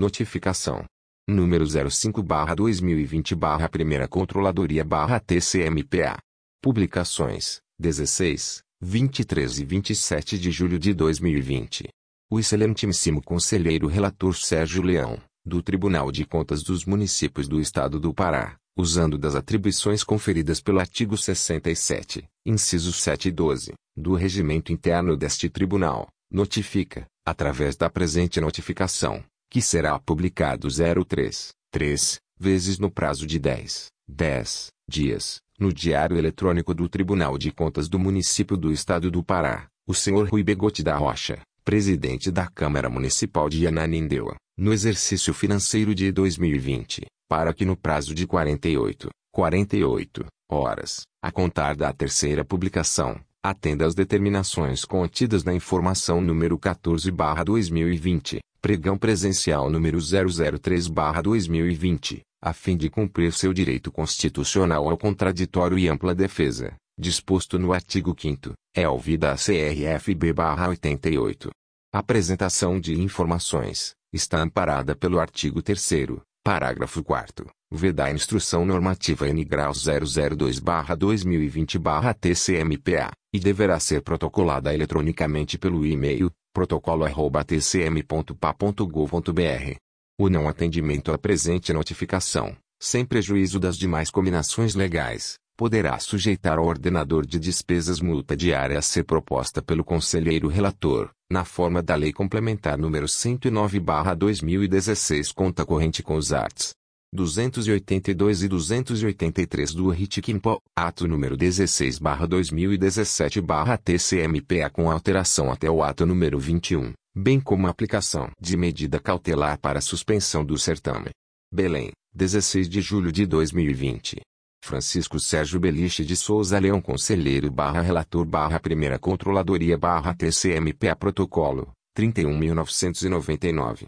Notificação. Número 05-2020-Primeira Controladoria-TCMPA. Publicações: 16, 23 e 27 de julho de 2020. O excelentíssimo conselheiro relator Sérgio Leão, do Tribunal de Contas dos Municípios do Estado do Pará, usando das atribuições conferidas pelo artigo 67, incisos 7 e 12, do regimento interno deste tribunal, notifica, através da presente notificação, que será publicado 03, 3, vezes no prazo de 10, 10 dias, no Diário Eletrônico do Tribunal de Contas do Município do Estado do Pará, o senhor Rui Begote da Rocha, presidente da Câmara Municipal de Ananindeua, no exercício financeiro de 2020, para que no prazo de 48, 48 horas, a contar da terceira publicação, atenda às determinações contidas na informação número 14/2020, pregão presencial número 003/2020, a fim de cumprir seu direito constitucional ao contraditório e ampla defesa, disposto no artigo 5º, é ouvida a CRFB/88. Apresentação de informações está amparada pelo artigo 3º, parágrafo 4º, veda a instrução normativa N grau 002/2020/TCMPA, e deverá ser protocolada eletronicamente pelo e-mail protocolo@tcm.pa.gov.br. O não atendimento à presente notificação, sem prejuízo das demais combinações legais, poderá sujeitar ao ordenador de despesas multa diária a ser proposta pelo conselheiro relator, na forma da Lei Complementar número 109/2016, conta corrente com os arts. 282 e 283 do RIT-QIMPO, ato número 16/2017/TCMPA com alteração até o ato número 21, bem como a aplicação de medida cautelar para suspensão do certame. Belém, 16 de julho de 2020. Francisco Sérgio Beliche de Souza Leão Conselheiro barra Relator barra Primeira Controladoria barra TCMPA Protocolo, 31.999.